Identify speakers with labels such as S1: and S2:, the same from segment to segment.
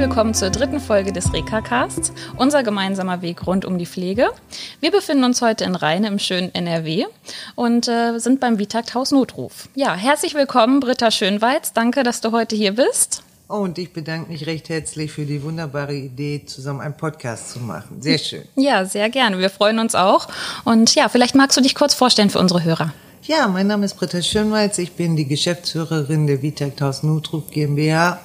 S1: Willkommen zur dritten Folge des Reka-Casts, unser gemeinsamer Weg rund um die Pflege. Wir befinden uns heute in Rheine im schönen NRW und äh, sind beim Vitakt Haus Notruf. Ja, herzlich willkommen, Britta Schönweiz. Danke, dass du heute hier bist.
S2: Oh, und ich bedanke mich recht herzlich für die wunderbare Idee, zusammen einen Podcast zu machen. Sehr schön.
S1: Ja, sehr gerne. Wir freuen uns auch. Und ja, vielleicht magst du dich kurz vorstellen für unsere Hörer.
S2: Ja, mein Name ist Britta Schönweiz. Ich bin die Geschäftsführerin der Vitakt Haus Notruf GmbH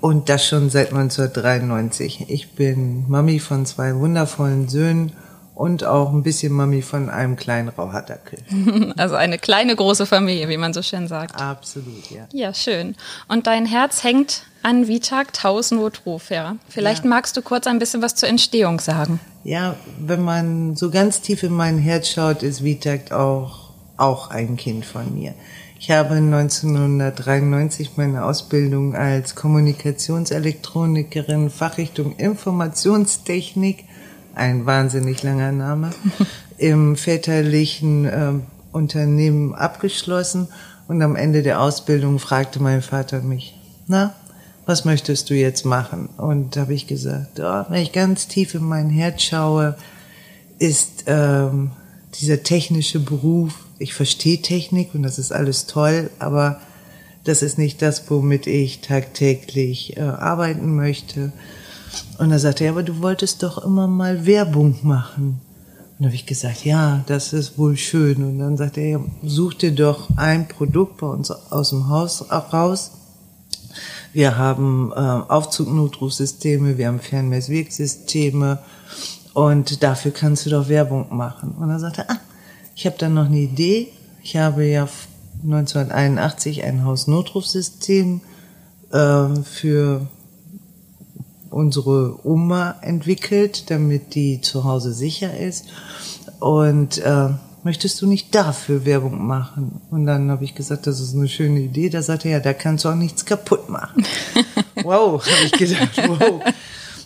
S2: und das schon seit 1993. Ich bin Mami von zwei wundervollen Söhnen und auch ein bisschen Mami von einem kleinen Rauhattackel.
S1: Also eine kleine, große Familie, wie man so schön sagt.
S2: Absolut, ja.
S1: Ja, schön. Und dein Herz hängt an Vitakt Haus Notruf, ja. Vielleicht ja. magst du kurz ein bisschen was zur Entstehung sagen.
S2: Ja, wenn man so ganz tief in mein Herz schaut, ist Vitakt auch, auch ein Kind von mir. Ich habe 1993 meine Ausbildung als Kommunikationselektronikerin Fachrichtung Informationstechnik, ein wahnsinnig langer Name, im väterlichen äh, Unternehmen abgeschlossen und am Ende der Ausbildung fragte mein Vater mich, na, was möchtest du jetzt machen? Und da habe ich gesagt, oh, wenn ich ganz tief in mein Herz schaue, ist ähm, dieser technische Beruf ich verstehe Technik und das ist alles toll, aber das ist nicht das, womit ich tagtäglich äh, arbeiten möchte. Und da sagte er, aber du wolltest doch immer mal Werbung machen. Und da habe ich gesagt, ja, das ist wohl schön. Und dann sagte er, such dir doch ein Produkt bei uns aus dem Haus raus. Wir haben äh, Aufzugnotrufsysteme, wir haben Fernmesswirksysteme und dafür kannst du doch Werbung machen. Und dann sagte er, ah, ich habe dann noch eine Idee. Ich habe ja 1981 ein Hausnotrufsystem äh, für unsere Oma entwickelt, damit die zu Hause sicher ist. Und äh, möchtest du nicht dafür Werbung machen? Und dann habe ich gesagt, das ist eine schöne Idee. Da sagte er, ja, da kannst du auch nichts kaputt machen. wow, habe ich gedacht, wow.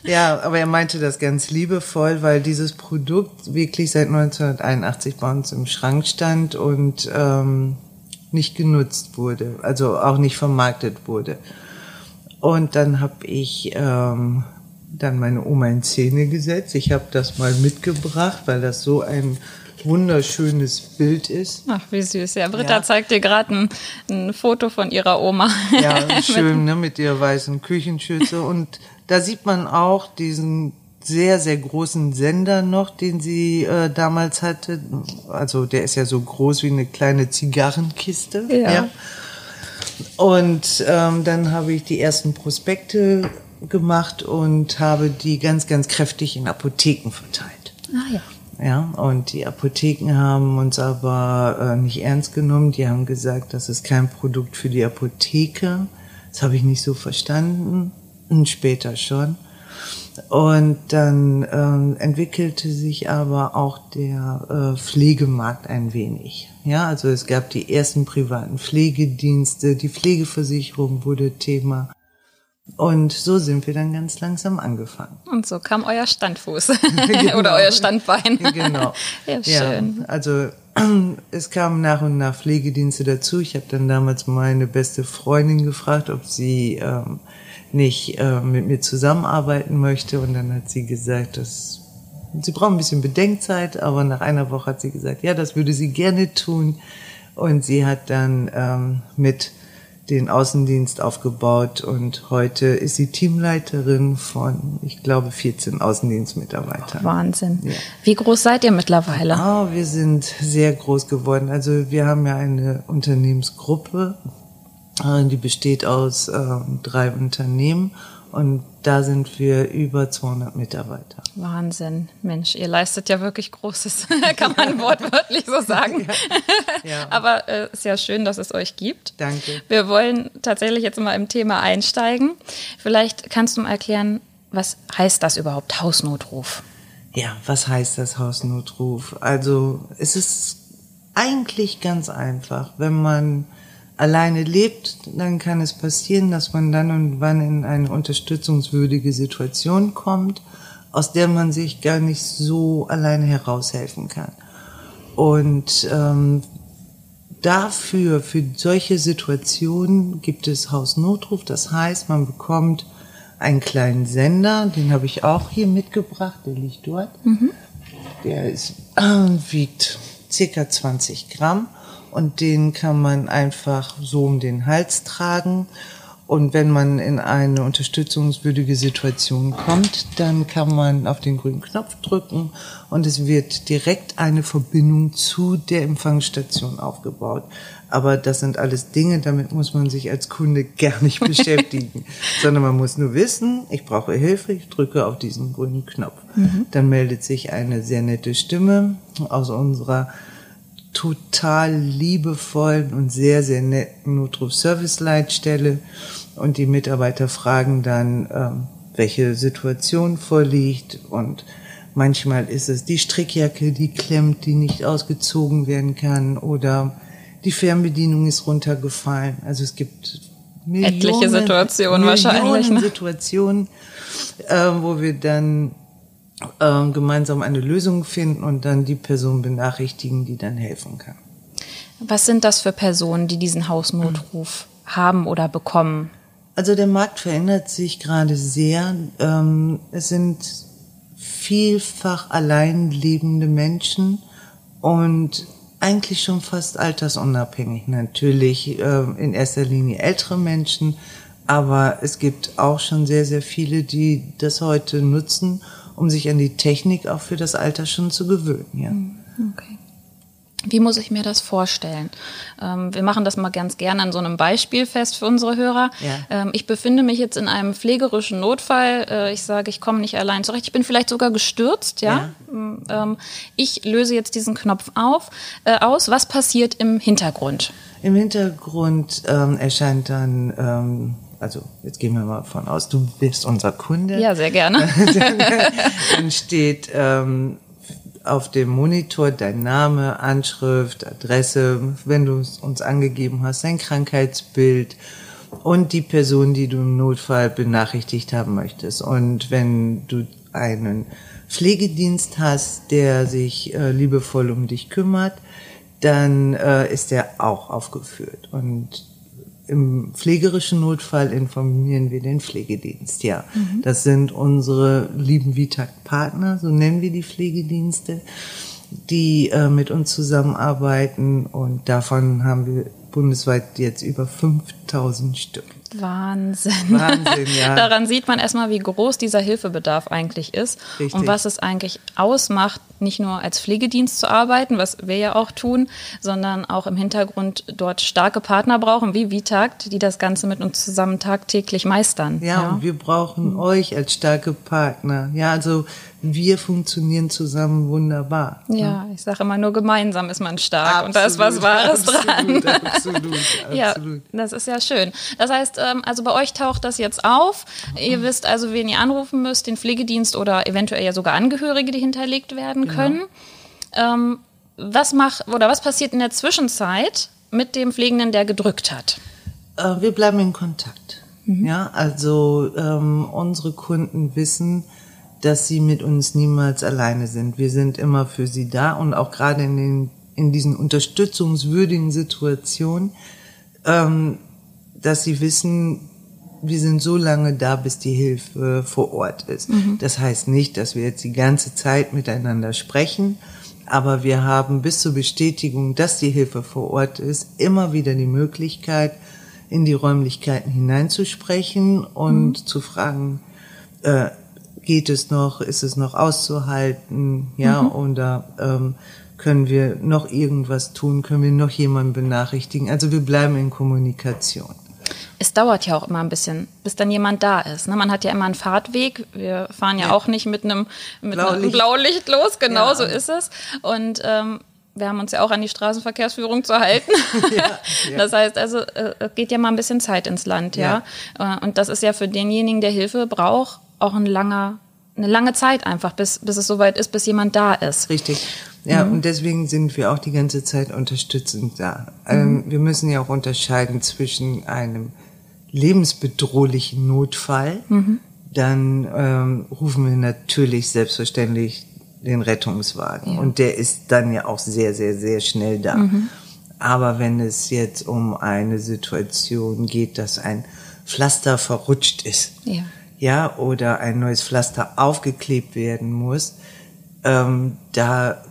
S2: Ja, aber er meinte das ganz liebevoll, weil dieses Produkt wirklich seit 1981 bei uns im Schrank stand und ähm, nicht genutzt wurde, also auch nicht vermarktet wurde. Und dann habe ich ähm, dann meine Oma in Szene gesetzt. Ich habe das mal mitgebracht, weil das so ein wunderschönes Bild ist.
S1: Ach, wie süß. Ja, Britta ja. zeigt dir gerade ein, ein, Foto von ihrer Oma.
S2: Ja, schön, ne, mit ihrer weißen Küchenschürze. Und da sieht man auch diesen sehr, sehr großen Sender noch, den sie äh, damals hatte. Also der ist ja so groß wie eine kleine Zigarrenkiste. Ja. ja. Und ähm, dann habe ich die ersten Prospekte gemacht und habe die ganz, ganz kräftig in Apotheken verteilt.
S1: Ah ja.
S2: Ja, und die Apotheken haben uns aber äh, nicht ernst genommen. Die haben gesagt, das ist kein Produkt für die Apotheke. Das habe ich nicht so verstanden später schon. Und dann ähm, entwickelte sich aber auch der äh, Pflegemarkt ein wenig. Ja, also es gab die ersten privaten Pflegedienste, die Pflegeversicherung wurde Thema. Und so sind wir dann ganz langsam angefangen.
S1: Und so kam euer Standfuß genau. oder euer Standbein.
S2: genau.
S1: ja, schön.
S2: Ja, also es kamen nach und nach Pflegedienste dazu. Ich habe dann damals meine beste Freundin gefragt, ob sie ähm, nicht äh, mit mir zusammenarbeiten möchte. Und dann hat sie gesagt, dass sie braucht ein bisschen Bedenkzeit, aber nach einer Woche hat sie gesagt, ja, das würde sie gerne tun. Und sie hat dann ähm, mit den Außendienst aufgebaut und heute ist sie Teamleiterin von, ich glaube, 14 Außendienstmitarbeitern.
S1: Wahnsinn. Ja. Wie groß seid ihr mittlerweile?
S2: Oh, wir sind sehr groß geworden. Also wir haben ja eine Unternehmensgruppe die besteht aus äh, drei Unternehmen und da sind wir über 200 Mitarbeiter.
S1: Wahnsinn, Mensch, ihr leistet ja wirklich Großes, kann man wortwörtlich so sagen. Ja, ja. Aber äh, ist ja schön, dass es euch gibt.
S2: Danke.
S1: Wir wollen tatsächlich jetzt mal im Thema einsteigen. Vielleicht kannst du mal erklären, was heißt das überhaupt, Hausnotruf?
S2: Ja, was heißt das Hausnotruf? Also es ist eigentlich ganz einfach, wenn man alleine lebt, dann kann es passieren, dass man dann und wann in eine unterstützungswürdige Situation kommt, aus der man sich gar nicht so alleine heraushelfen kann. Und ähm, dafür, für solche Situationen gibt es Hausnotruf. Das heißt, man bekommt einen kleinen Sender, den habe ich auch hier mitgebracht, der liegt dort. Mhm. Der ist, äh, wiegt circa 20 Gramm und den kann man einfach so um den Hals tragen. Und wenn man in eine unterstützungswürdige Situation kommt, dann kann man auf den grünen Knopf drücken und es wird direkt eine Verbindung zu der Empfangsstation aufgebaut. Aber das sind alles Dinge, damit muss man sich als Kunde gar nicht beschäftigen, sondern man muss nur wissen, ich brauche Hilfe, ich drücke auf diesen grünen Knopf. Mhm. Dann meldet sich eine sehr nette Stimme aus unserer total liebevollen und sehr, sehr netten Notruf-Service-Leitstelle und die Mitarbeiter fragen dann, ähm, welche Situation vorliegt und manchmal ist es die Strickjacke, die klemmt, die nicht ausgezogen werden kann oder die Fernbedienung ist runtergefallen. Also es gibt
S1: Millionen, etliche Situationen Millionen wahrscheinlich. Ne?
S2: Situationen, äh, wo wir dann äh, gemeinsam eine Lösung finden und dann die Person benachrichtigen, die dann helfen kann.
S1: Was sind das für Personen, die diesen Hausnotruf mhm. haben oder bekommen?
S2: Also der Markt verändert sich gerade sehr. Ähm, es sind vielfach allein lebende Menschen und eigentlich schon fast altersunabhängig. Natürlich äh, in erster Linie ältere Menschen, aber es gibt auch schon sehr, sehr viele, die das heute nutzen um sich an die Technik auch für das Alter schon zu gewöhnen. Ja. Hm, okay.
S1: Wie muss ich mir das vorstellen? Ähm, wir machen das mal ganz gerne an so einem Beispiel fest für unsere Hörer. Ja. Ähm, ich befinde mich jetzt in einem pflegerischen Notfall. Äh, ich sage, ich komme nicht allein zurecht. Ich bin vielleicht sogar gestürzt. Ja. ja. Ähm, ich löse jetzt diesen Knopf auf, äh, aus. Was passiert im Hintergrund?
S2: Im Hintergrund ähm, erscheint dann ähm, also jetzt gehen wir mal von aus, du bist unser Kunde.
S1: Ja, sehr gerne.
S2: dann steht ähm, auf dem Monitor dein Name, Anschrift, Adresse, wenn du es uns angegeben hast, dein Krankheitsbild und die Person, die du im Notfall benachrichtigt haben möchtest. Und wenn du einen Pflegedienst hast, der sich äh, liebevoll um dich kümmert, dann äh, ist der auch aufgeführt. Und im pflegerischen Notfall informieren wir den Pflegedienst, ja. Mhm. Das sind unsere lieben Vitag-Partner, so nennen wir die Pflegedienste, die äh, mit uns zusammenarbeiten und davon haben wir bundesweit jetzt über 5000 Stück.
S1: Wahnsinn. Wahnsinn, ja. Daran sieht man erstmal, wie groß dieser Hilfebedarf eigentlich ist Richtig. und was es eigentlich ausmacht, nicht nur als Pflegedienst zu arbeiten, was wir ja auch tun, sondern auch im Hintergrund dort starke Partner brauchen, wie Vitakt, die das Ganze mit uns zusammen tagtäglich meistern.
S2: Ja, ja. und wir brauchen euch als starke Partner. Ja, also wir funktionieren zusammen wunderbar.
S1: Ja, ich sage immer nur gemeinsam ist man stark absolut, und da ist was Wahres absolut, dran. Absolut, absolut. Ja, das ist ja schön. Das heißt, ähm, also bei euch taucht das jetzt auf. Ihr wisst also, wen ihr anrufen müsst, den Pflegedienst oder eventuell ja sogar Angehörige, die hinterlegt werden genau. können. Ähm, was macht oder was passiert in der Zwischenzeit mit dem Pflegenden, der gedrückt hat?
S2: Äh, wir bleiben in Kontakt. Mhm. Ja, also ähm, unsere Kunden wissen, dass sie mit uns niemals alleine sind. Wir sind immer für sie da und auch gerade in den in diesen unterstützungswürdigen Situationen, ähm, dass sie wissen, wir sind so lange da, bis die Hilfe vor Ort ist. Mhm. Das heißt nicht, dass wir jetzt die ganze Zeit miteinander sprechen, aber wir haben bis zur Bestätigung, dass die Hilfe vor Ort ist, immer wieder die Möglichkeit, in die Räumlichkeiten hineinzusprechen und mhm. zu fragen, äh, geht es noch, ist es noch auszuhalten, ja, mhm. oder ähm, können wir noch irgendwas tun, können wir noch jemanden benachrichtitigen. Also wir bleiben in Kommunikation.
S1: Es dauert ja auch immer ein bisschen, bis dann jemand da ist. Ne? Man hat ja immer einen Fahrtweg. Wir fahren ja, ja. auch nicht mit einem, mit Blaulicht. einem Blaulicht los, genau ja. so ist es. Und ähm, wir haben uns ja auch an die Straßenverkehrsführung zu halten. ja, ja. Das heißt also, äh, geht ja mal ein bisschen Zeit ins Land, ja. ja. Äh, und das ist ja für denjenigen, der Hilfe braucht, auch ein langer, eine lange Zeit einfach, bis, bis es soweit ist, bis jemand da ist.
S2: Richtig. Ja, mhm. und deswegen sind wir auch die ganze Zeit unterstützend da. Ähm, mhm. wir müssen ja auch unterscheiden zwischen einem lebensbedrohlichen Notfall. Mhm. Dann ähm, rufen wir natürlich selbstverständlich den Rettungswagen. Ja. Und der ist dann ja auch sehr, sehr, sehr schnell da. Mhm. Aber wenn es jetzt um eine Situation geht, dass ein Pflaster verrutscht ist, ja ja, oder ein neues Pflaster aufgeklebt werden muss, ähm, da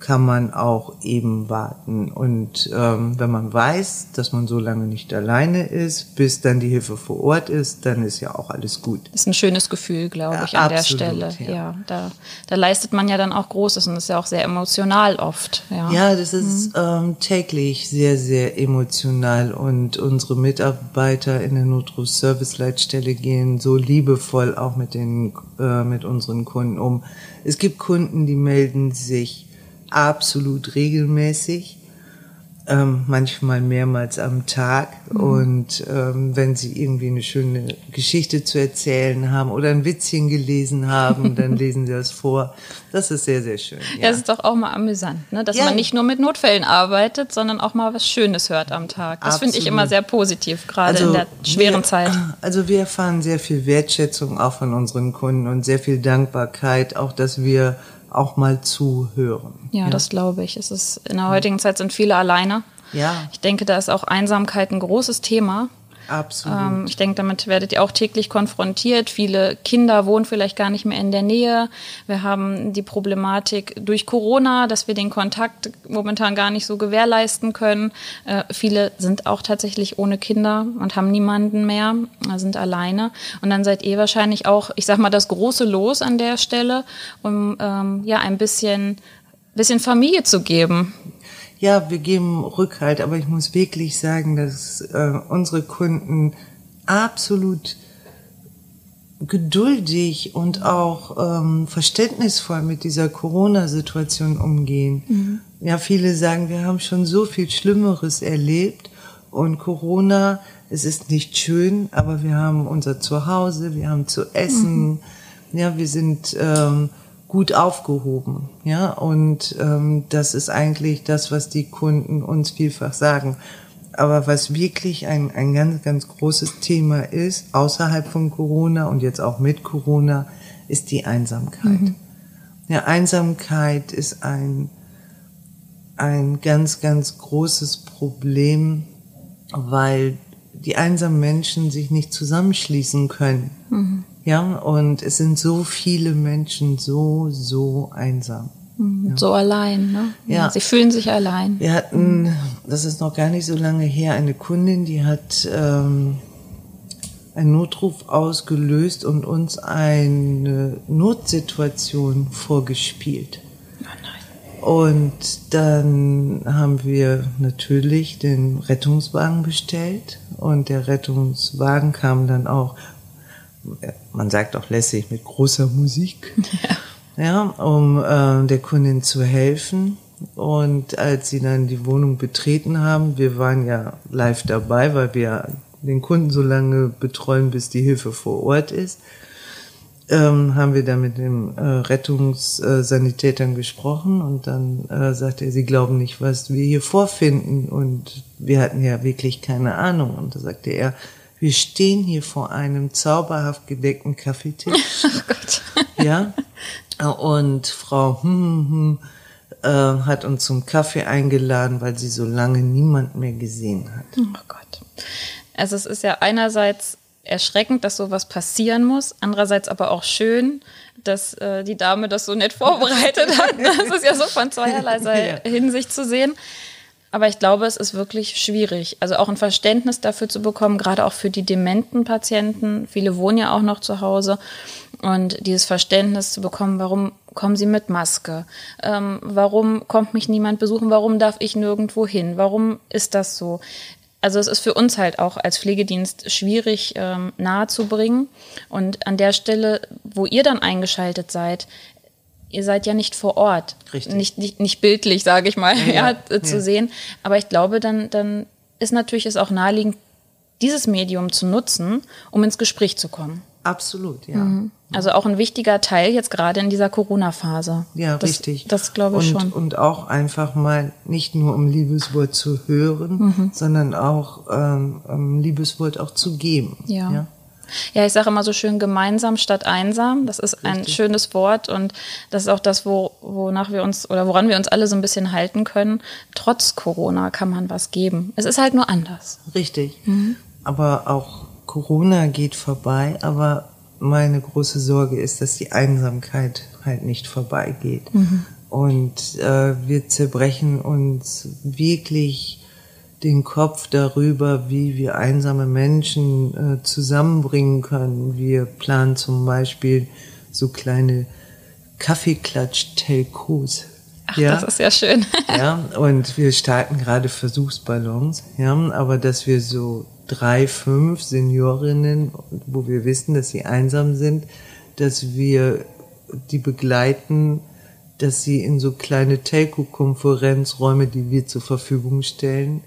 S2: kann man auch eben warten. Und ähm, wenn man weiß, dass man so lange nicht alleine ist, bis dann die Hilfe vor Ort ist, dann ist ja auch alles gut.
S1: Ist ein schönes Gefühl, glaube ich, an Absolut, der Stelle. Ja, ja da, da leistet man ja dann auch Großes und ist ja auch sehr emotional oft. Ja,
S2: ja das ist mhm. ähm, täglich sehr, sehr emotional und unsere Mitarbeiter in der Notruf-Service-Leitstelle gehen so liebevoll auch mit den, äh, mit unseren Kunden um. Es gibt Kunden, die melden sich absolut regelmäßig, ähm, manchmal mehrmals am Tag. Mhm. Und ähm, wenn sie irgendwie eine schöne Geschichte zu erzählen haben oder ein Witzchen gelesen haben, dann lesen sie das vor. Das ist sehr, sehr schön.
S1: Ja, ja das ist doch auch mal amüsant, ne? dass ja. man nicht nur mit Notfällen arbeitet, sondern auch mal was Schönes hört am Tag. Das finde ich immer sehr positiv, gerade also in der schweren
S2: wir,
S1: Zeit.
S2: Also wir erfahren sehr viel Wertschätzung auch von unseren Kunden und sehr viel Dankbarkeit, auch dass wir auch mal zuhören.
S1: Ja, ja. das glaube ich. Es ist, in der heutigen Zeit sind viele alleine. Ja. Ich denke, da ist auch Einsamkeit ein großes Thema.
S2: Absolut.
S1: Ähm, ich denke, damit werdet ihr auch täglich konfrontiert. Viele Kinder wohnen vielleicht gar nicht mehr in der Nähe. Wir haben die Problematik durch Corona, dass wir den Kontakt momentan gar nicht so gewährleisten können. Äh, viele sind auch tatsächlich ohne Kinder und haben niemanden mehr, sind alleine. Und dann seid ihr wahrscheinlich auch, ich sag mal, das große Los an der Stelle, um ähm, ja ein bisschen, bisschen Familie zu geben
S2: ja, wir geben Rückhalt, aber ich muss wirklich sagen, dass äh, unsere Kunden absolut geduldig und auch ähm, verständnisvoll mit dieser Corona-Situation umgehen. Mhm. Ja, viele sagen, wir haben schon so viel Schlimmeres erlebt und Corona, es ist nicht schön, aber wir haben unser Zuhause, wir haben zu essen, mhm. ja, wir sind ähm, gut aufgehoben. Ja, und ähm, das ist eigentlich das, was die Kunden uns vielfach sagen. Aber was wirklich ein, ein ganz, ganz großes Thema ist, außerhalb von Corona und jetzt auch mit Corona, ist die Einsamkeit. Mhm. Ja, Einsamkeit ist ein, ein ganz, ganz großes Problem, weil die einsamen Menschen sich nicht zusammenschließen können. Mhm. Ja, und es sind so viele Menschen so, so einsam.
S1: Mhm, ja. So allein, ne? Ja. Sie fühlen sich allein.
S2: Wir hatten, das ist noch gar nicht so lange her, eine Kundin, die hat ähm, einen Notruf ausgelöst und uns eine Notsituation vorgespielt. Oh Und dann haben wir natürlich den Rettungswagen bestellt und der Rettungswagen kam dann auch man sagt auch lässig, mit großer Musik, ja, ja um äh, der Kundin zu helfen. Und als sie dann die Wohnung betreten haben, wir waren ja live dabei, weil wir den Kunden so lange betreuen, bis die Hilfe vor Ort ist, ähm, haben wir da mit dem äh, Rettungssanitätern gesprochen und dann äh, sagte er, sie glauben nicht, was wir hier vorfinden und wir hatten ja wirklich keine Ahnung. Und da sagte er, wir stehen hier vor einem zauberhaft gedeckten Kaffeetisch. Oh Gott. ja. Und Frau hm, hm, hm, äh, hat uns zum Kaffee eingeladen, weil sie so lange niemand mehr gesehen hat.
S1: Oh Gott. Also es ist ja einerseits erschreckend, dass sowas passieren muss, andererseits aber auch schön, dass äh, die Dame das so nett vorbereitet hat. Das ist ja so von zweierlei. Hinsicht zu sehen. Aber ich glaube, es ist wirklich schwierig. Also auch ein Verständnis dafür zu bekommen, gerade auch für die dementen Patienten. Viele wohnen ja auch noch zu Hause. Und dieses Verständnis zu bekommen, warum kommen sie mit Maske? Ähm, warum kommt mich niemand besuchen? Warum darf ich nirgendwo hin? Warum ist das so? Also es ist für uns halt auch als Pflegedienst schwierig ähm, nahezubringen. Und an der Stelle, wo ihr dann eingeschaltet seid, ihr seid ja nicht vor Ort. Richtig. Nicht, nicht, nicht bildlich, sage ich mal, ja, ja, zu ja. sehen. Aber ich glaube, dann, dann ist natürlich es auch naheliegend, dieses Medium zu nutzen, um ins Gespräch zu kommen.
S2: Absolut, ja. Mhm.
S1: Also auch ein wichtiger Teil jetzt gerade in dieser Corona-Phase.
S2: Ja, das, richtig.
S1: Das glaube ich
S2: und,
S1: schon.
S2: Und auch einfach mal nicht nur um Liebeswort zu hören, mhm. sondern auch ähm, um Liebeswort auch zu geben.
S1: ja? ja? Ja, ich sage immer so schön gemeinsam statt einsam. Das ist Richtig. ein schönes Wort und das ist auch das, wo, wonach wir uns oder woran wir uns alle so ein bisschen halten können. Trotz Corona kann man was geben. Es ist halt nur anders.
S2: Richtig. Mhm. Aber auch Corona geht vorbei, aber meine große Sorge ist, dass die Einsamkeit halt nicht vorbeigeht. Mhm. Und äh, wir zerbrechen uns wirklich den Kopf darüber, wie wir einsame Menschen äh, zusammenbringen können. Wir planen zum Beispiel so kleine Kaffeeklatsch-Telcos.
S1: Ach, ja? das ist ja schön.
S2: ja, und wir starten gerade Versuchsballons, ja, aber dass wir so drei, fünf Seniorinnen, wo wir wissen, dass sie einsam sind, dass wir die begleiten, dass sie in so kleine Telco-Konferenzräume, die wir zur Verfügung stellen,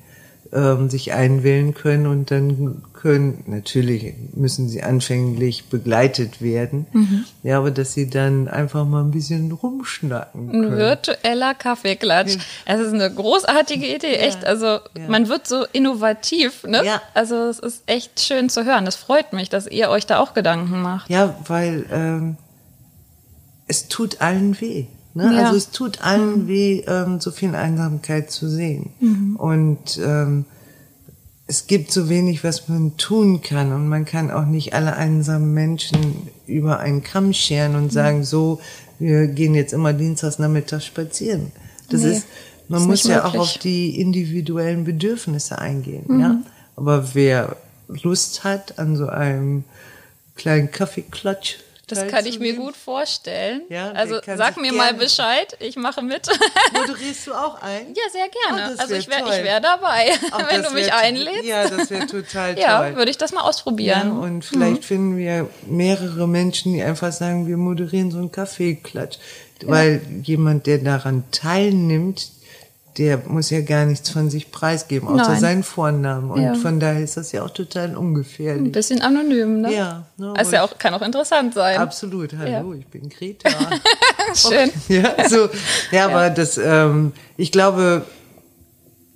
S2: ähm, sich einwählen können und dann können, natürlich müssen sie anfänglich begleitet werden, mhm. ja, aber dass sie dann einfach mal ein bisschen rumschnacken können.
S1: Ein virtueller Kaffeeklatsch. Ja. Es ist eine großartige Idee, echt. Also ja. man wird so innovativ, ne? Ja. Also es ist echt schön zu hören. Es freut mich, dass ihr euch da auch Gedanken macht.
S2: Ja, weil ähm, es tut allen weh. Ne? Ja. Also es tut allen mhm. weh, ähm, so viel Einsamkeit zu sehen. Mhm. Und ähm, es gibt so wenig, was man tun kann. Und man kann auch nicht alle einsamen Menschen über einen Kamm scheren und mhm. sagen, so, wir gehen jetzt immer dienstags nachmittags spazieren. Das nee, ist, man ist muss ja möglich. auch auf die individuellen Bedürfnisse eingehen. Ja? Mhm. Aber wer Lust hat an so einem kleinen Kaffeeklatsch,
S1: das kann ich mir gut vorstellen. Ja, also sag mir mal Bescheid, ich mache mit.
S2: Moderierst du auch ein?
S1: Ja, sehr gerne. Oh, also ich wäre wär dabei, Ach, wenn du mich einlädst.
S2: Ja, das wäre total toll.
S1: Ja, würde ich das mal ausprobieren. Ja,
S2: und vielleicht mhm. finden wir mehrere Menschen, die einfach sagen, wir moderieren so einen Kaffeeklatsch. Weil jemand, der daran teilnimmt, der muss ja gar nichts von sich preisgeben, außer Nein. seinen Vornamen. Und ja. von daher ist das ja auch total ungefährlich.
S1: Ein bisschen anonym, ne?
S2: Ja.
S1: Ne, also ja auch, kann auch interessant sein.
S2: Absolut. Hallo, ja. ich bin Greta.
S1: Schön.
S2: ja, so, ja, aber das, ähm, ich glaube,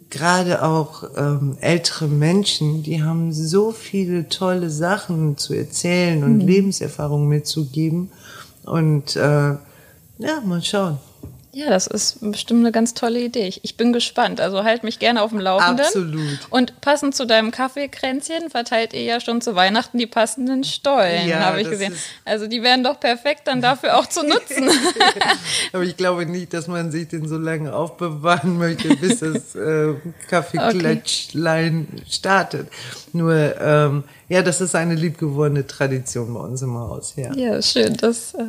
S2: gerade auch ähm, ältere Menschen, die haben so viele tolle Sachen zu erzählen und mhm. Lebenserfahrungen mitzugeben. Und äh, ja, mal schauen.
S1: Ja, das ist bestimmt eine ganz tolle Idee. Ich bin gespannt. Also halt mich gerne auf dem Laufenden.
S2: Absolut.
S1: Und passend zu deinem Kaffeekränzchen verteilt ihr ja schon zu Weihnachten die passenden Stollen, ja, habe ich gesehen. Also die wären doch perfekt dann dafür auch zu nutzen.
S2: Aber ich glaube nicht, dass man sich den so lange aufbewahren möchte, bis das äh, Kaffeeklatschlein okay. startet. Nur, ähm, ja, das ist eine liebgewordene Tradition bei uns im Haus. Ja,
S1: ja schön. Das äh,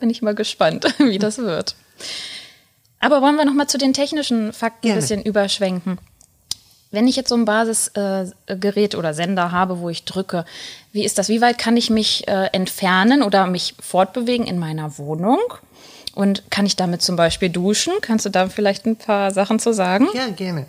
S1: bin ich mal gespannt, wie das wird. Aber wollen wir noch mal zu den technischen Fakten Gerne. ein bisschen überschwenken? Wenn ich jetzt so ein Basisgerät äh, oder Sender habe, wo ich drücke, wie ist das? Wie weit kann ich mich äh, entfernen oder mich fortbewegen in meiner Wohnung? Und kann ich damit zum Beispiel duschen? Kannst du da vielleicht ein paar Sachen zu sagen?
S2: Ja, gerne.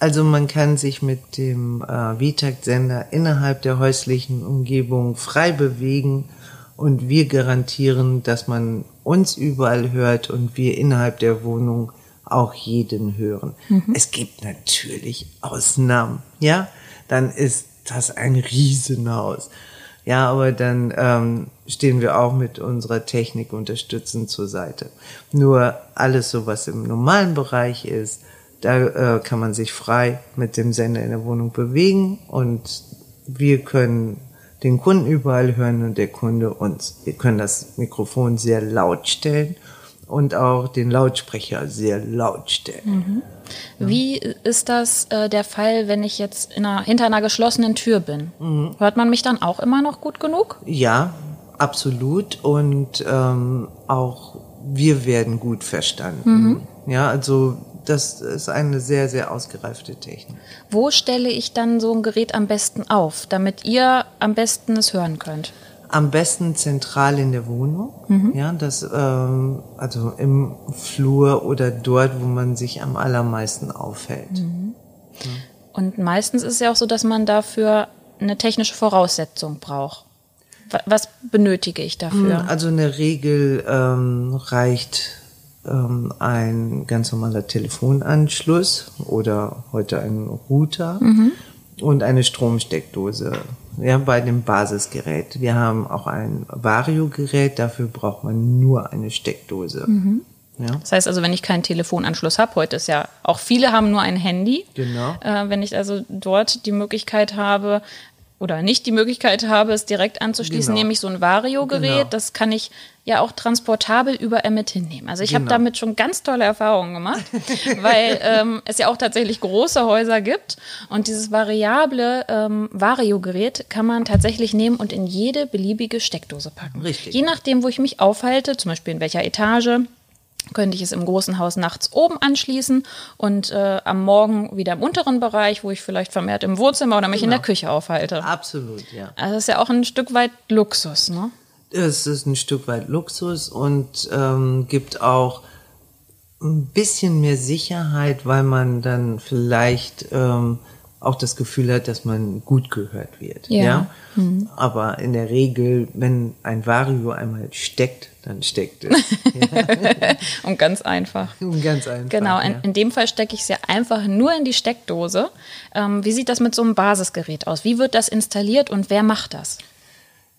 S2: Also man kann sich mit dem äh, VTAC-Sender innerhalb der häuslichen Umgebung frei bewegen und wir garantieren, dass man uns überall hört und wir innerhalb der Wohnung auch jeden hören. Mhm. Es gibt natürlich Ausnahmen, ja, dann ist das ein Riesenhaus. Ja, aber dann ähm, stehen wir auch mit unserer Technik unterstützend zur Seite. Nur alles so, was im normalen Bereich ist, da äh, kann man sich frei mit dem Sender in der Wohnung bewegen und wir können den Kunden überall hören und der Kunde uns. Wir können das Mikrofon sehr laut stellen und auch den Lautsprecher sehr laut stellen. Mhm.
S1: Wie ist das äh, der Fall, wenn ich jetzt einer, hinter einer geschlossenen Tür bin? Mhm. Hört man mich dann auch immer noch gut genug?
S2: Ja, absolut. Und ähm, auch wir werden gut verstanden. Mhm. Ja, also das ist eine sehr, sehr ausgereifte Technik.
S1: Wo stelle ich dann so ein Gerät am besten auf, damit ihr am besten es hören könnt?
S2: Am besten zentral in der Wohnung, mhm. ja, das ähm, also im Flur oder dort, wo man sich am allermeisten aufhält. Mhm.
S1: Ja. Und meistens ist es ja auch so, dass man dafür eine technische Voraussetzung braucht. Was benötige ich dafür?
S2: Also eine Regel ähm, reicht ähm, ein ganz normaler Telefonanschluss oder heute ein Router mhm. und eine Stromsteckdose. Ja, bei dem Basisgerät. Wir haben auch ein Vario-Gerät, dafür braucht man nur eine Steckdose. Mhm.
S1: Ja. Das heißt also, wenn ich keinen Telefonanschluss habe, heute ist ja auch viele haben nur ein Handy.
S2: Genau.
S1: Äh, wenn ich also dort die Möglichkeit habe, oder nicht die Möglichkeit habe, es direkt anzuschließen,
S2: Genau.
S1: nehme ich so ein Vario-Gerät.
S2: Genau.
S1: Das kann ich ja auch transportabel überall mit hinnehmen. Also ich habe
S2: Genau.
S1: damit schon ganz tolle Erfahrungen gemacht, weil ähm, es ja auch tatsächlich große Häuser gibt. Und dieses variable ähm, Vario-Gerät kann man tatsächlich nehmen und in jede beliebige Steckdose packen.
S2: Richtig.
S1: Je nachdem, wo ich mich aufhalte, zum Beispiel in welcher Etage, könnte ich es im großen Haus nachts oben anschließen und äh, am Morgen wieder im unteren Bereich, wo ich vielleicht vermehrt im Wohnzimmer oder mich in der Küche aufhalte.
S2: Absolut, ja.
S1: Also das ist ja auch ein Stück weit Luxus, ne?
S2: Es ist ein Stück weit Luxus und ähm, gibt auch ein bisschen mehr Sicherheit, weil man dann vielleicht ähm, auch das Gefühl hat, dass man gut gehört wird.
S1: Ja. Mhm.
S2: Ja. Aber in der Regel, wenn ein Vario einmal steckt, dann steckt es.
S1: Und ganz einfach.
S2: Ganz einfach.
S1: Genau, in,
S2: ja.
S1: in dem Fall stecke ich es ja einfach nur in die Steckdose. Ähm, wie sieht das mit so einem Basisgerät aus? Wie wird das installiert und wer macht das?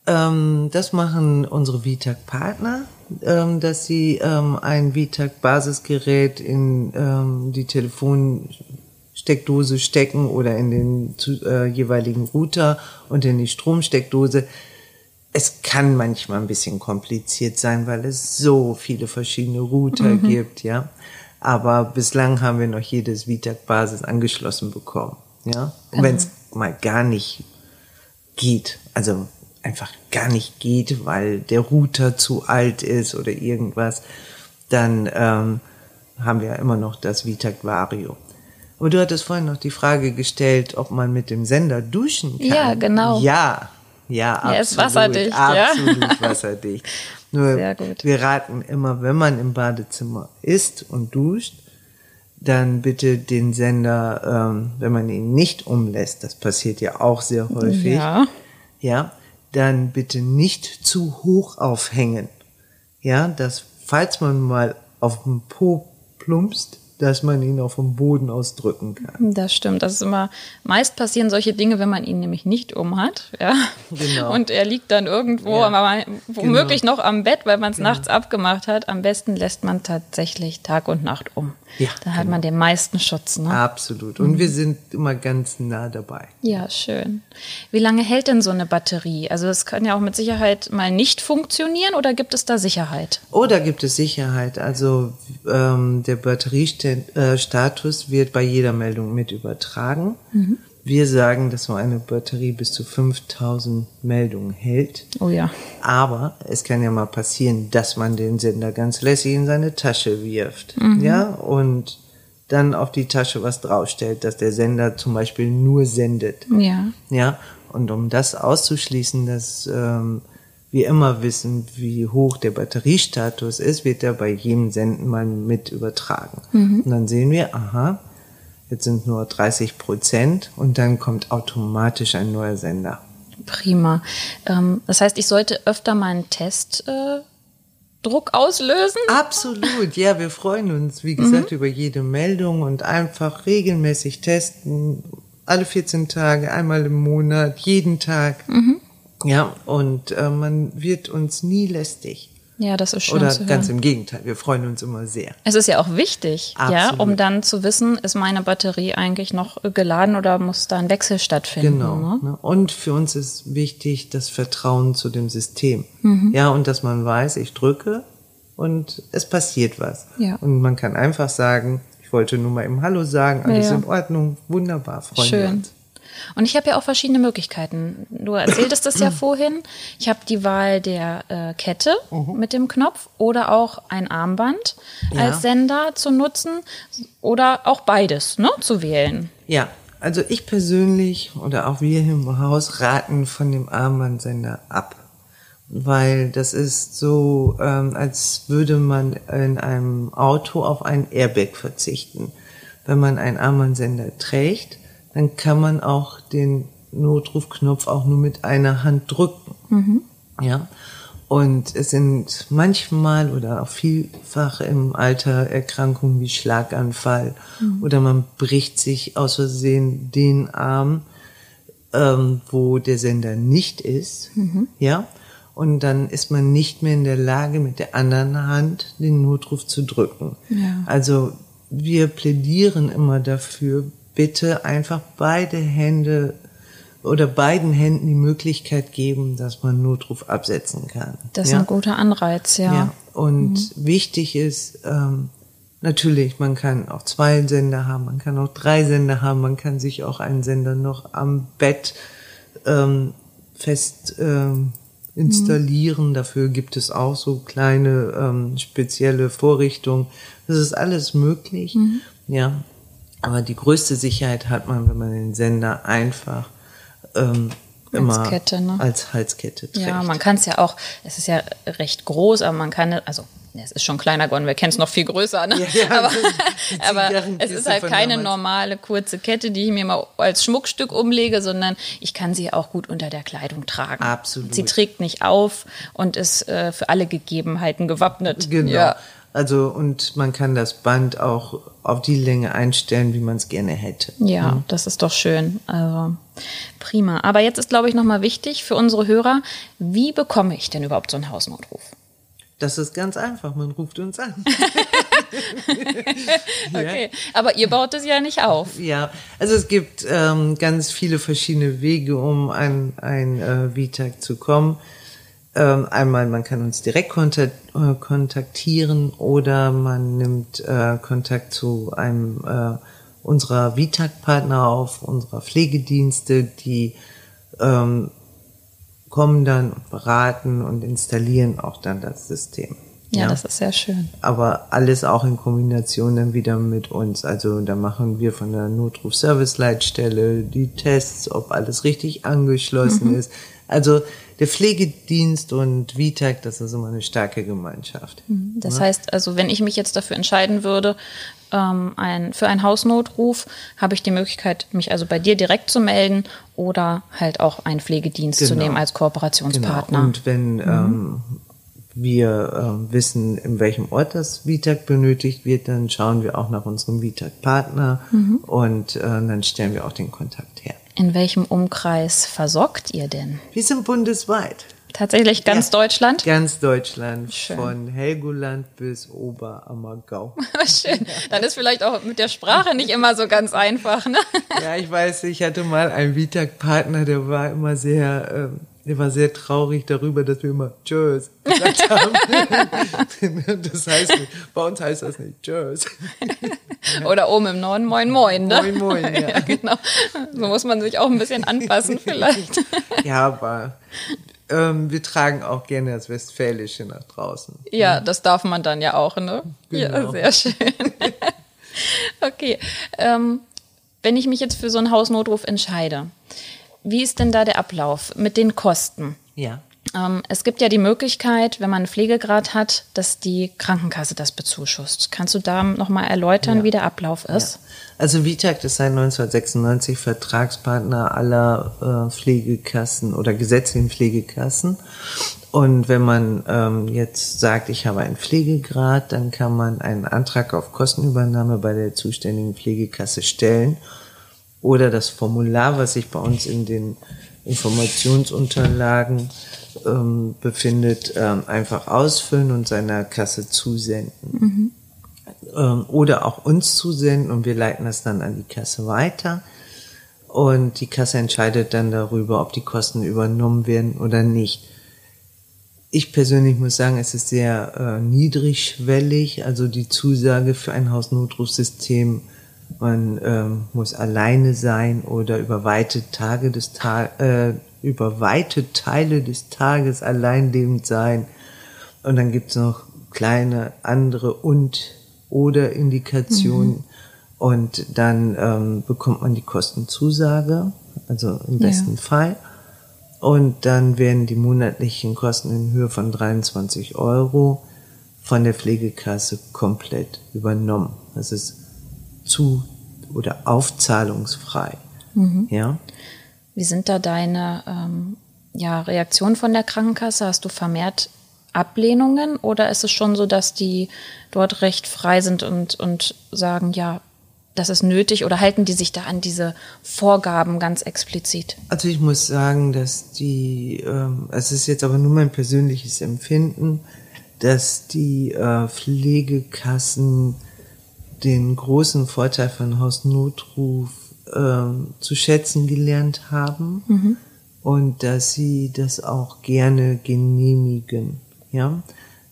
S2: Ähm, das machen unsere VTAG-Partner, ähm, dass sie ähm, ein VTAG-Basisgerät in ähm, die Telefonsteckdose stecken oder in den äh, jeweiligen Router und in die Stromsteckdose. Es kann manchmal ein bisschen kompliziert sein, weil es so viele verschiedene Router gibt, ja. Aber bislang haben wir noch jedes VTAG-Basis angeschlossen bekommen, ja. Und wenn es mal gar nicht geht. Also einfach gar nicht geht, weil der Router zu alt ist oder irgendwas, dann ähm, haben wir ja immer noch das Vitag Vario. Aber du hattest vorhin noch die Frage gestellt, ob man mit dem Sender duschen kann.
S1: Ja, genau.
S2: Ja, ja, absolut.
S1: Er ist wasserdicht, ja.
S2: Absolut wasserdicht. Nur
S1: Sehr gut.
S2: wir raten immer, wenn man im Badezimmer isst und duscht, dann bitte den Sender, ähm, wenn man ihn nicht umlässt, das passiert ja auch sehr häufig,
S1: Ja.
S2: ja, dann bitte nicht zu hoch aufhängen. Ja, dass falls man mal auf den Po plumpst, dass man ihn auf dem Boden ausdrücken kann.
S1: Das stimmt. Das ist immer, meist passieren solche Dinge, wenn man ihn nämlich nicht um hat. Ja.
S2: Genau.
S1: Und er liegt dann irgendwo,
S2: Ja.
S1: aber womöglich noch am Bett, weil man es nachts abgemacht hat. Am besten lässt man tatsächlich Tag und Nacht um.
S2: Ja,
S1: Da hat man den meisten Schutz. Ne?
S2: Absolut. Und wir sind immer ganz nah dabei.
S1: Ja, schön. Wie lange hält denn so eine Batterie? Also es kann ja auch mit Sicherheit mal nicht funktionieren oder gibt es da Sicherheit?
S2: Oh, da gibt es Sicherheit. Also ähm, der Batteriestatus wird bei jeder Meldung mit übertragen. Wir sagen, dass so eine Batterie bis zu 5000 Meldungen hält.
S1: Oh ja.
S2: Aber es kann ja mal passieren, dass man den Sender ganz lässig in seine Tasche wirft. Ja, und dann auf die Tasche was draufstellt, dass der Sender zum Beispiel nur sendet.
S1: Ja.
S2: Ja, und um das auszuschließen, dass ähm, wir immer wissen, wie hoch der Batteriestatus ist, wird er bei jedem Senden mal mit übertragen. Und dann sehen wir, aha, jetzt sind nur 30 Prozent und dann kommt automatisch ein neuer Sender.
S1: Prima. Ähm, das heißt, ich sollte öfter mal einen Testdruck äh, Druck auslösen?
S2: Absolut, ja, wir freuen uns, wie gesagt, über jede Meldung und einfach regelmäßig testen, alle 14 Tage, einmal im Monat, jeden Tag. Ja, und äh, man wird uns nie lästig.
S1: Ja, das ist schön
S2: Oder ganz im Gegenteil, wir freuen uns immer sehr.
S1: Es ist ja auch wichtig, ja,
S2: Absolut.
S1: um dann zu wissen, ist meine Batterie eigentlich noch geladen oder muss da ein Wechsel stattfinden?
S2: Genau.
S1: Ne?
S2: Ne? Und für uns ist wichtig das Vertrauen zu dem System.
S1: Mhm.
S2: Ja, und dass man weiß, ich drücke und es passiert was.
S1: Ja.
S2: Und man kann einfach sagen, ich wollte nur mal im Hallo sagen, alles
S1: Ja.
S2: in Ordnung, wunderbar, freuen wir
S1: Schön.
S2: uns.
S1: Und ich habe ja auch verschiedene Möglichkeiten. Du erzähltest es ja vorhin. Ich habe die Wahl der äh, Kette mit dem Knopf oder auch ein Armband
S2: Ja.
S1: als Sender zu nutzen oder auch beides ne, zu wählen.
S2: Ja, also ich persönlich oder auch wir hier im Haus raten von dem Armbandsender ab. Weil das ist so, ähm, als würde man in einem Auto auf ein Airbag verzichten. Wenn man einen Armbandsender trägt, dann kann man auch den Notrufknopf auch nur mit einer Hand drücken. Ja. Und es sind manchmal oder auch vielfach im Alter Erkrankungen wie Schlaganfall oder man bricht sich aus Versehen den Arm, ähm, wo der Sender nicht ist, ja. Und dann ist man nicht mehr in der Lage, mit der anderen Hand den Notruf zu drücken.
S1: Ja.
S2: Also wir plädieren immer dafür, bitte einfach beide Hände oder beiden Händen die Möglichkeit geben, dass man Notruf absetzen kann.
S1: Das ist
S2: ja?
S1: ein guter Anreiz, ja. ja.
S2: Und mhm. wichtig ist, ähm, natürlich, man kann auch zwei Sender haben, man kann auch drei Sender haben, man kann sich auch einen Sender noch am Bett ähm, fest ähm, installieren. Mhm. Dafür gibt es auch so kleine ähm, spezielle Vorrichtungen. Das ist alles möglich. Mhm. Ja. Aber die größte Sicherheit hat man, wenn man den Sender einfach ähm, immer Halskette, ne? als Halskette trägt.
S1: Ja, man kann es ja auch, es ist ja recht groß, aber man kann, also es ist schon kleiner geworden, wir kennen es noch viel größer, ne? Ja, ja, aber, aber es ist halt keine normale kurze Kette, die ich mir mal als Schmuckstück umlege, sondern ich kann sie auch gut unter der Kleidung tragen.
S2: Absolut.
S1: Sie trägt nicht auf und ist äh, für alle Gegebenheiten gewappnet.
S2: Genau. Ja. Also und man kann das Band auch auf die Länge einstellen, wie man es gerne hätte.
S1: Ja, mhm. das ist doch schön. Also prima. Aber jetzt ist, glaube ich, nochmal wichtig für unsere Hörer, wie bekomme ich denn überhaupt so einen Hausnotruf?
S2: Das ist ganz einfach, man ruft uns an.
S1: okay, aber ihr baut es ja nicht auf.
S2: Ja, also es gibt ähm, ganz viele verschiedene Wege, um an ein äh, VTAG zu kommen. Ähm, einmal, man kann uns direkt äh, kontaktieren oder man nimmt äh, Kontakt zu einem äh, unserer VTAG-Partner auf, unserer Pflegedienste, die ähm, kommen dann und beraten und installieren auch dann das System.
S1: Ja, ja, das ist sehr schön.
S2: Aber alles auch in Kombination dann wieder mit uns. Also da machen wir von der Notruf-Service-Leitstelle die Tests, ob alles richtig angeschlossen mhm. ist. Also der Pflegedienst und VTAG, das ist immer eine starke Gemeinschaft.
S1: Mhm. Das ja? heißt, also wenn ich mich jetzt dafür entscheiden würde, ähm, ein, für einen Hausnotruf, habe ich die Möglichkeit, mich also bei dir direkt zu melden oder halt auch einen Pflegedienst genau. zu nehmen als Kooperationspartner.
S2: Genau. Und wenn mhm. ähm, wir äh, wissen, in welchem Ort das VTAG benötigt wird, dann schauen wir auch nach unserem VTAG-Partner mhm. und äh, dann stellen wir auch den Kontakt her.
S1: In welchem Umkreis versorgt ihr denn?
S2: Wir sind bundesweit.
S1: Tatsächlich ganz ja, Deutschland?
S2: Ganz Deutschland, Schön. von Helgoland bis Oberammergau.
S1: Schön. Dann ist vielleicht auch mit der Sprache nicht immer so ganz einfach, ne?
S2: Ja, ich weiß, ich hatte mal einen Vitag-Partner, der war immer sehr, ähm, der war sehr traurig darüber, dass wir immer Tschüss gesagt haben. das heißt nicht, bei uns heißt das nicht Tschüss.
S1: Oder oben im Norden Moin Moin, ne?
S2: Moin Moin, ja. ja.
S1: genau. So muss man sich auch ein bisschen anpassen vielleicht.
S2: ja, aber ähm, wir tragen auch gerne das Westfälische nach draußen.
S1: Ja, das darf man dann ja auch, ne? Genau. Ja, sehr schön. okay. Ähm, wenn ich mich jetzt für so einen Hausnotruf entscheide, wie ist denn da der Ablauf mit den Kosten?
S2: Ja.
S1: Ähm, es gibt ja die Möglichkeit, wenn man einen Pflegegrad hat, dass die Krankenkasse das bezuschusst. Kannst du da nochmal erläutern, ja. wie der Ablauf ist? Ja.
S2: Also Vitag ist seit 1996 Vertragspartner aller äh, Pflegekassen oder gesetzlichen Pflegekassen. Und wenn man ähm, jetzt sagt, ich habe einen Pflegegrad, dann kann man einen Antrag auf Kostenübernahme bei der zuständigen Pflegekasse stellen oder das Formular, was sich bei uns in den Informationsunterlagen ähm, befindet, ähm, einfach ausfüllen und seiner Kasse zusenden. Mhm. Ähm, oder auch uns zusenden und wir leiten das dann an die Kasse weiter. Und die Kasse entscheidet dann darüber, ob die Kosten übernommen werden oder nicht. Ich persönlich muss sagen, es ist sehr äh, niedrigschwellig, also die Zusage für ein Hausnotrufsystem man ähm, muss alleine sein oder über weite Tage des Ta äh, über weite Teile des Tages allein lebend sein. Und dann gibt's noch kleine andere und oder Indikationen. Mhm. Und dann ähm, bekommt man die Kostenzusage, also im besten ja. Fall. Und dann werden die monatlichen Kosten in Höhe von 23 Euro von der Pflegekasse komplett übernommen. Das ist zu oder aufzahlungsfrei. Mhm. Ja.
S1: Wie sind da deine ähm, ja, Reaktionen von der Krankenkasse? Hast du vermehrt Ablehnungen oder ist es schon so, dass die dort recht frei sind und, und sagen, ja, das ist nötig oder halten die sich da an diese Vorgaben ganz explizit?
S2: Also ich muss sagen, dass die, ähm, es ist jetzt aber nur mein persönliches Empfinden, dass die äh, Pflegekassen den großen Vorteil von Hausnotruf ähm, zu schätzen gelernt haben mhm. und dass sie das auch gerne genehmigen. Ja,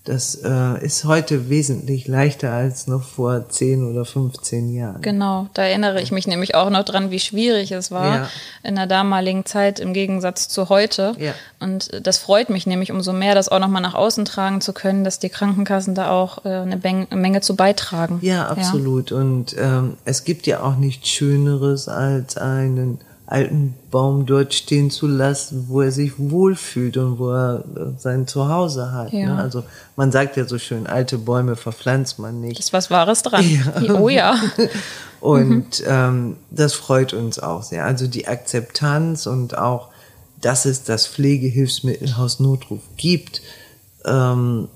S2: das äh, ist heute wesentlich leichter als noch vor 10 oder 15 Jahren.
S1: Genau, da erinnere ich mich nämlich auch noch dran, wie schwierig es war ja. in der damaligen Zeit im Gegensatz zu heute. Ja. Und das freut mich nämlich umso mehr, das auch nochmal nach außen tragen zu können, dass die Krankenkassen da auch äh, eine, Menge, eine Menge zu beitragen.
S2: Ja, absolut. Ja. Und ähm, es gibt ja auch nichts Schöneres als einen alten Baum dort stehen zu lassen, wo er sich wohlfühlt und wo er äh, sein Zuhause hat. Ja. Ne? Also man sagt ja so schön, alte Bäume verpflanzt man nicht.
S1: Das ist was Wahres dran. Ja. Oh ja.
S2: und mhm. ähm, das freut uns auch sehr. Also die Akzeptanz und auch, dass es das Pflegehilfsmittelhaus Notruf gibt, ähm,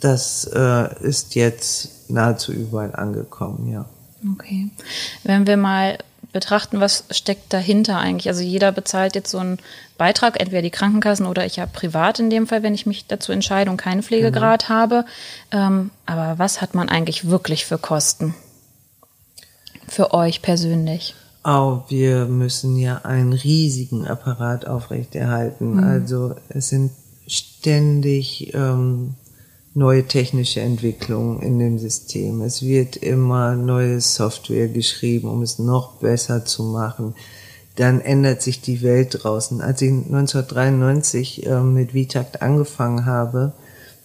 S2: das äh, ist jetzt nahezu überall angekommen, ja.
S1: Okay. Wenn wir mal betrachten, was steckt dahinter eigentlich. Also jeder bezahlt jetzt so einen Beitrag, entweder die Krankenkassen oder ich habe privat in dem Fall, wenn ich mich dazu entscheide und keinen Pflegegrad mhm. habe. Ähm, aber was hat man eigentlich wirklich für Kosten? Für euch persönlich?
S2: Oh, wir müssen ja einen riesigen Apparat aufrechterhalten. Mhm. Also es sind ständig ähm, neue technische Entwicklungen in dem System. Es wird immer neue Software geschrieben, um es noch besser zu machen. Dann ändert sich die Welt draußen. Als ich 1993 äh, mit Vitakt angefangen habe,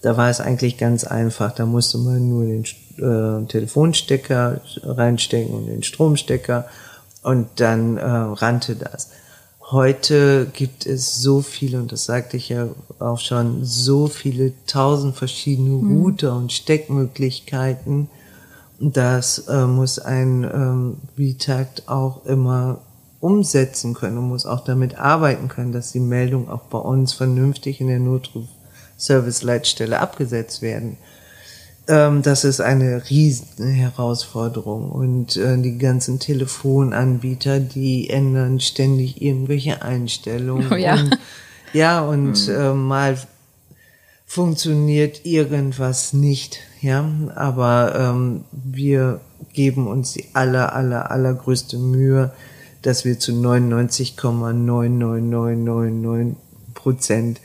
S2: da war es eigentlich ganz einfach. Da musste man nur den äh, Telefonstecker reinstecken und den Stromstecker und dann äh, rannte das. Heute gibt es so viele, und das sagte ich ja auch schon, so viele tausend verschiedene mhm. Router und Steckmöglichkeiten. Das äh, muss ein ähm, VTACT auch immer umsetzen können und muss auch damit arbeiten können, dass die Meldungen auch bei uns vernünftig in der Notruf-Service-Leitstelle abgesetzt werden. Ähm, das ist eine riesen Herausforderung und äh, die ganzen Telefonanbieter, die ändern ständig irgendwelche Einstellungen. Oh ja. Und, ja, und mhm. äh, mal funktioniert irgendwas nicht, ja, aber ähm, wir geben uns die aller, aller, allergrößte Mühe, dass wir zu 99,99999 Prozent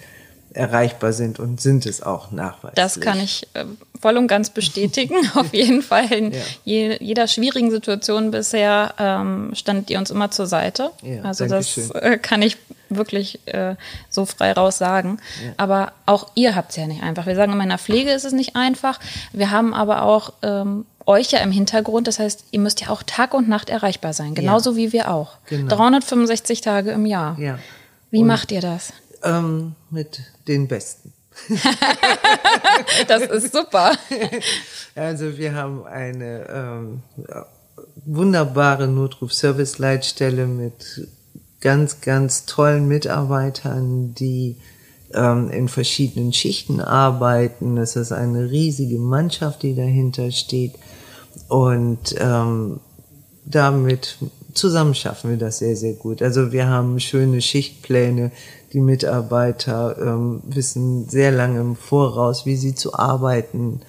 S2: erreichbar sind und sind es auch nachweislich.
S1: Das kann ich äh, voll und ganz bestätigen. Auf jeden Fall in ja. je, jeder schwierigen Situation bisher ähm, stand ihr uns immer zur Seite. Ja, also das äh, kann ich wirklich äh, so frei raus sagen. Ja. Aber auch ihr habt es ja nicht einfach. Wir sagen in meiner Pflege ist es nicht einfach. Wir haben aber auch ähm, euch ja im Hintergrund. Das heißt, ihr müsst ja auch Tag und Nacht erreichbar sein. Genauso wie wir auch. Genau. 365 Tage im Jahr. Ja. Wie und macht ihr das?
S2: Ähm, mit den Besten.
S1: das ist super.
S2: Also wir haben eine ähm, wunderbare Notruf-Service-Leitstelle mit ganz, ganz tollen Mitarbeitern, die ähm, in verschiedenen Schichten arbeiten. Es ist eine riesige Mannschaft, die dahinter steht. Und ähm, damit zusammen schaffen wir das sehr, sehr gut. Also wir haben schöne Schichtpläne, die Mitarbeiter ähm, wissen sehr lange im Voraus, wie sie zu arbeiten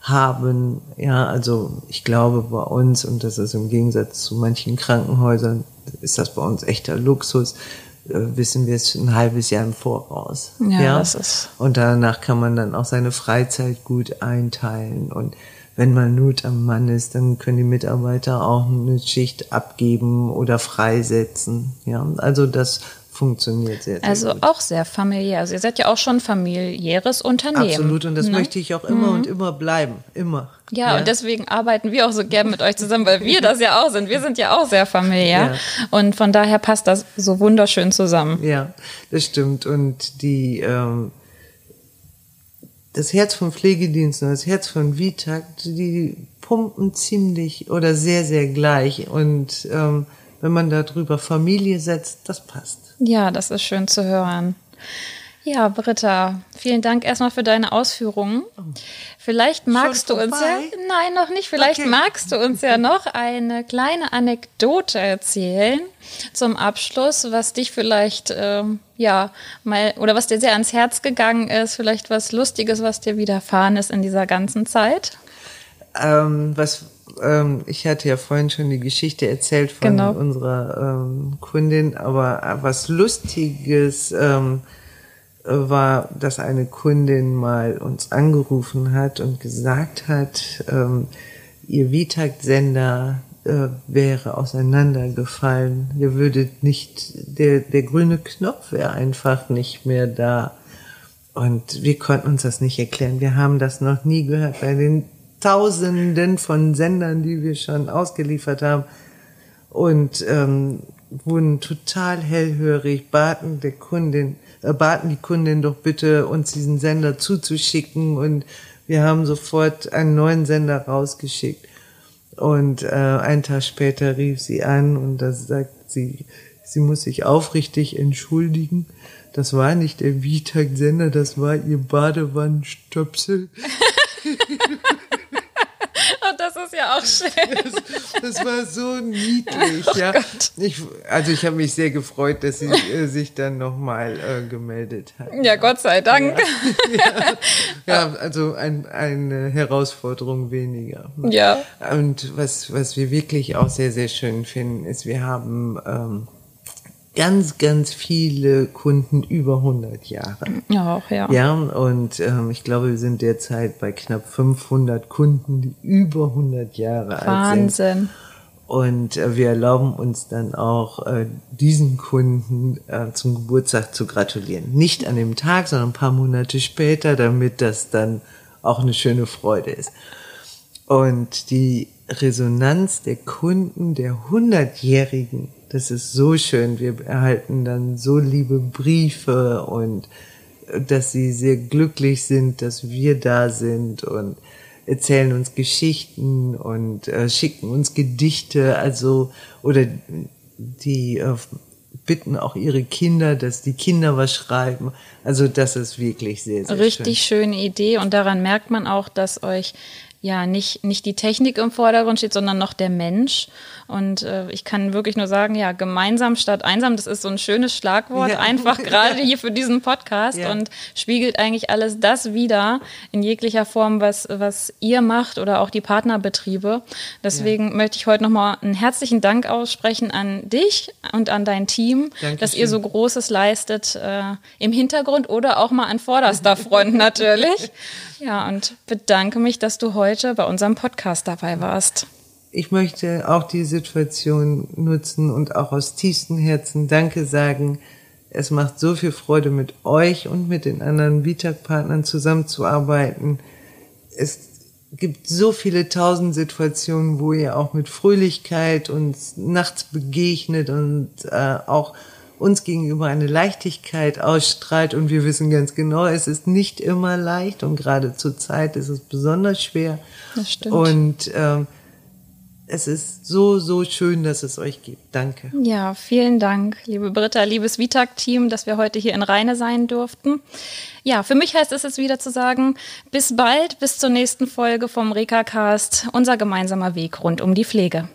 S2: haben. Ja, also ich glaube bei uns, und das ist im Gegensatz zu manchen Krankenhäusern, ist das bei uns echter Luxus, äh, wissen wir es ein halbes Jahr im Voraus. Ja, ja, das ist. Und danach kann man dann auch seine Freizeit gut einteilen und wenn mal Not am Mann ist, dann können die Mitarbeiter auch eine Schicht abgeben oder freisetzen. Ja, also das funktioniert sehr, sehr
S1: also
S2: gut.
S1: auch sehr familiär. Also ihr seid ja auch schon familiäres Unternehmen.
S2: Absolut und das ne? möchte ich auch immer mhm. und immer bleiben, immer.
S1: Ja, ja, und deswegen arbeiten wir auch so gern mit euch zusammen, weil wir das ja auch sind. Wir sind ja auch sehr familiär ja. und von daher passt das so wunderschön zusammen.
S2: Ja, das stimmt und die ähm, das Herz von Pflegediensten, das Herz von Vitakt, die pumpen ziemlich oder sehr sehr gleich und ähm, wenn man darüber Familie setzt, das passt.
S1: Ja, das ist schön zu hören. Ja, Britta, vielen Dank erstmal für deine Ausführungen. Vielleicht magst du uns ja, nein, noch nicht, vielleicht okay. magst du uns ja noch eine kleine Anekdote erzählen zum Abschluss, was dich vielleicht, ähm, ja, mal, oder was dir sehr ans Herz gegangen ist, vielleicht was Lustiges, was dir widerfahren ist in dieser ganzen Zeit.
S2: Ähm, was ähm, ich hatte ja vorhin schon die Geschichte erzählt von
S1: Genau.
S2: unserer ähm, Kundin, aber was Lustiges ähm, äh, war, dass eine Kundin mal uns angerufen hat und gesagt hat, ähm, ihr Vitakt-Sender äh, wäre auseinandergefallen. Ihr würdet nicht, der, der grüne Knopf wäre einfach nicht mehr da. Und wir konnten uns das nicht erklären. Wir haben das noch nie gehört bei den Tausenden von Sendern, die wir schon ausgeliefert haben. Und ähm, wurden total hellhörig, baten der Kundin, äh, baten die Kundin doch bitte, uns diesen Sender zuzuschicken. Und wir haben sofort einen neuen Sender rausgeschickt. Und äh, einen Tag später rief sie an und da sagt sie, sie muss sich aufrichtig entschuldigen. Das war nicht der Vitag-Sender, das war ihr Badewannenstöpsel.
S1: Oh, das ist ja auch schön.
S2: Das, das war so niedlich,
S1: Oh
S2: ja. Ich, also ich habe mich sehr gefreut, dass sie äh, sich dann nochmal äh, gemeldet hat.
S1: Ja, Gott sei Dank.
S2: Ja, also ein, eine Herausforderung weniger.
S1: Ja.
S2: Und was, was wir wirklich auch sehr, sehr schön finden, ist, wir haben ähm, ganz, ganz viele Kunden über 100 Jahre.
S1: Ja, auch, ja.
S2: Ja, und ähm, ich glaube, wir sind derzeit bei knapp 500 Kunden, die über 100 Jahre alt sind.
S1: Wahnsinn.
S2: Und äh, wir erlauben uns dann auch, äh, diesen Kunden äh, zum Geburtstag zu gratulieren. Nicht an dem Tag, sondern ein paar Monate später, damit das dann auch eine schöne Freude ist. Und die Resonanz der Kunden der 100-Jährigen, das ist so schön. Wir erhalten dann so liebe Briefe und äh, dass sie sehr glücklich sind, dass wir da sind und erzählen uns Geschichten und äh, schicken uns Gedichte, also oder die äh, bitten auch ihre Kinder, dass die Kinder was schreiben. Also das ist wirklich sehr, sehr
S1: Richtig
S2: schön.
S1: schöne Idee und daran merkt man auch, dass euch ja nicht, nicht die Technik im Vordergrund steht, sondern noch der Mensch. Und äh, ich kann wirklich nur sagen, ja, gemeinsam statt einsam, das ist so ein schönes Schlagwort,
S2: Ja.
S1: einfach gerade hier für diesen Podcast
S2: Ja.
S1: und spiegelt eigentlich alles das wieder in jeglicher Form, was, was ihr macht oder auch die Partnerbetriebe. Deswegen möchte ich heute nochmal einen herzlichen Dank aussprechen an dich und an dein Team,
S2: Dankeschön.
S1: dass ihr so Großes leistet äh, im Hintergrund oder auch mal an vorderster Front natürlich. Ja, und bedanke mich, dass du heute bei unserem Podcast dabei warst.
S2: Ich möchte auch die Situation nutzen und auch aus tiefstem Herzen Danke sagen. Es macht so viel Freude, mit euch und mit den anderen Vitag-Partnern zusammenzuarbeiten. Es gibt so viele tausend Situationen, wo ihr auch mit Fröhlichkeit uns nachts begegnet und äh, auch uns gegenüber eine Leichtigkeit ausstrahlt und wir wissen ganz genau, es ist nicht immer leicht und gerade zur Zeit ist es besonders schwer.
S1: Das stimmt.
S2: Und ähm, es ist so, so schön, dass es euch gibt. Danke.
S1: Ja, vielen Dank, liebe Britta, liebes Vitag-Team, dass wir heute hier in Rheine sein durften. Ja, für mich heißt es jetzt wieder zu sagen, bis bald, bis zur nächsten Folge vom Reka-Cast, unser gemeinsamer Weg rund um die Pflege.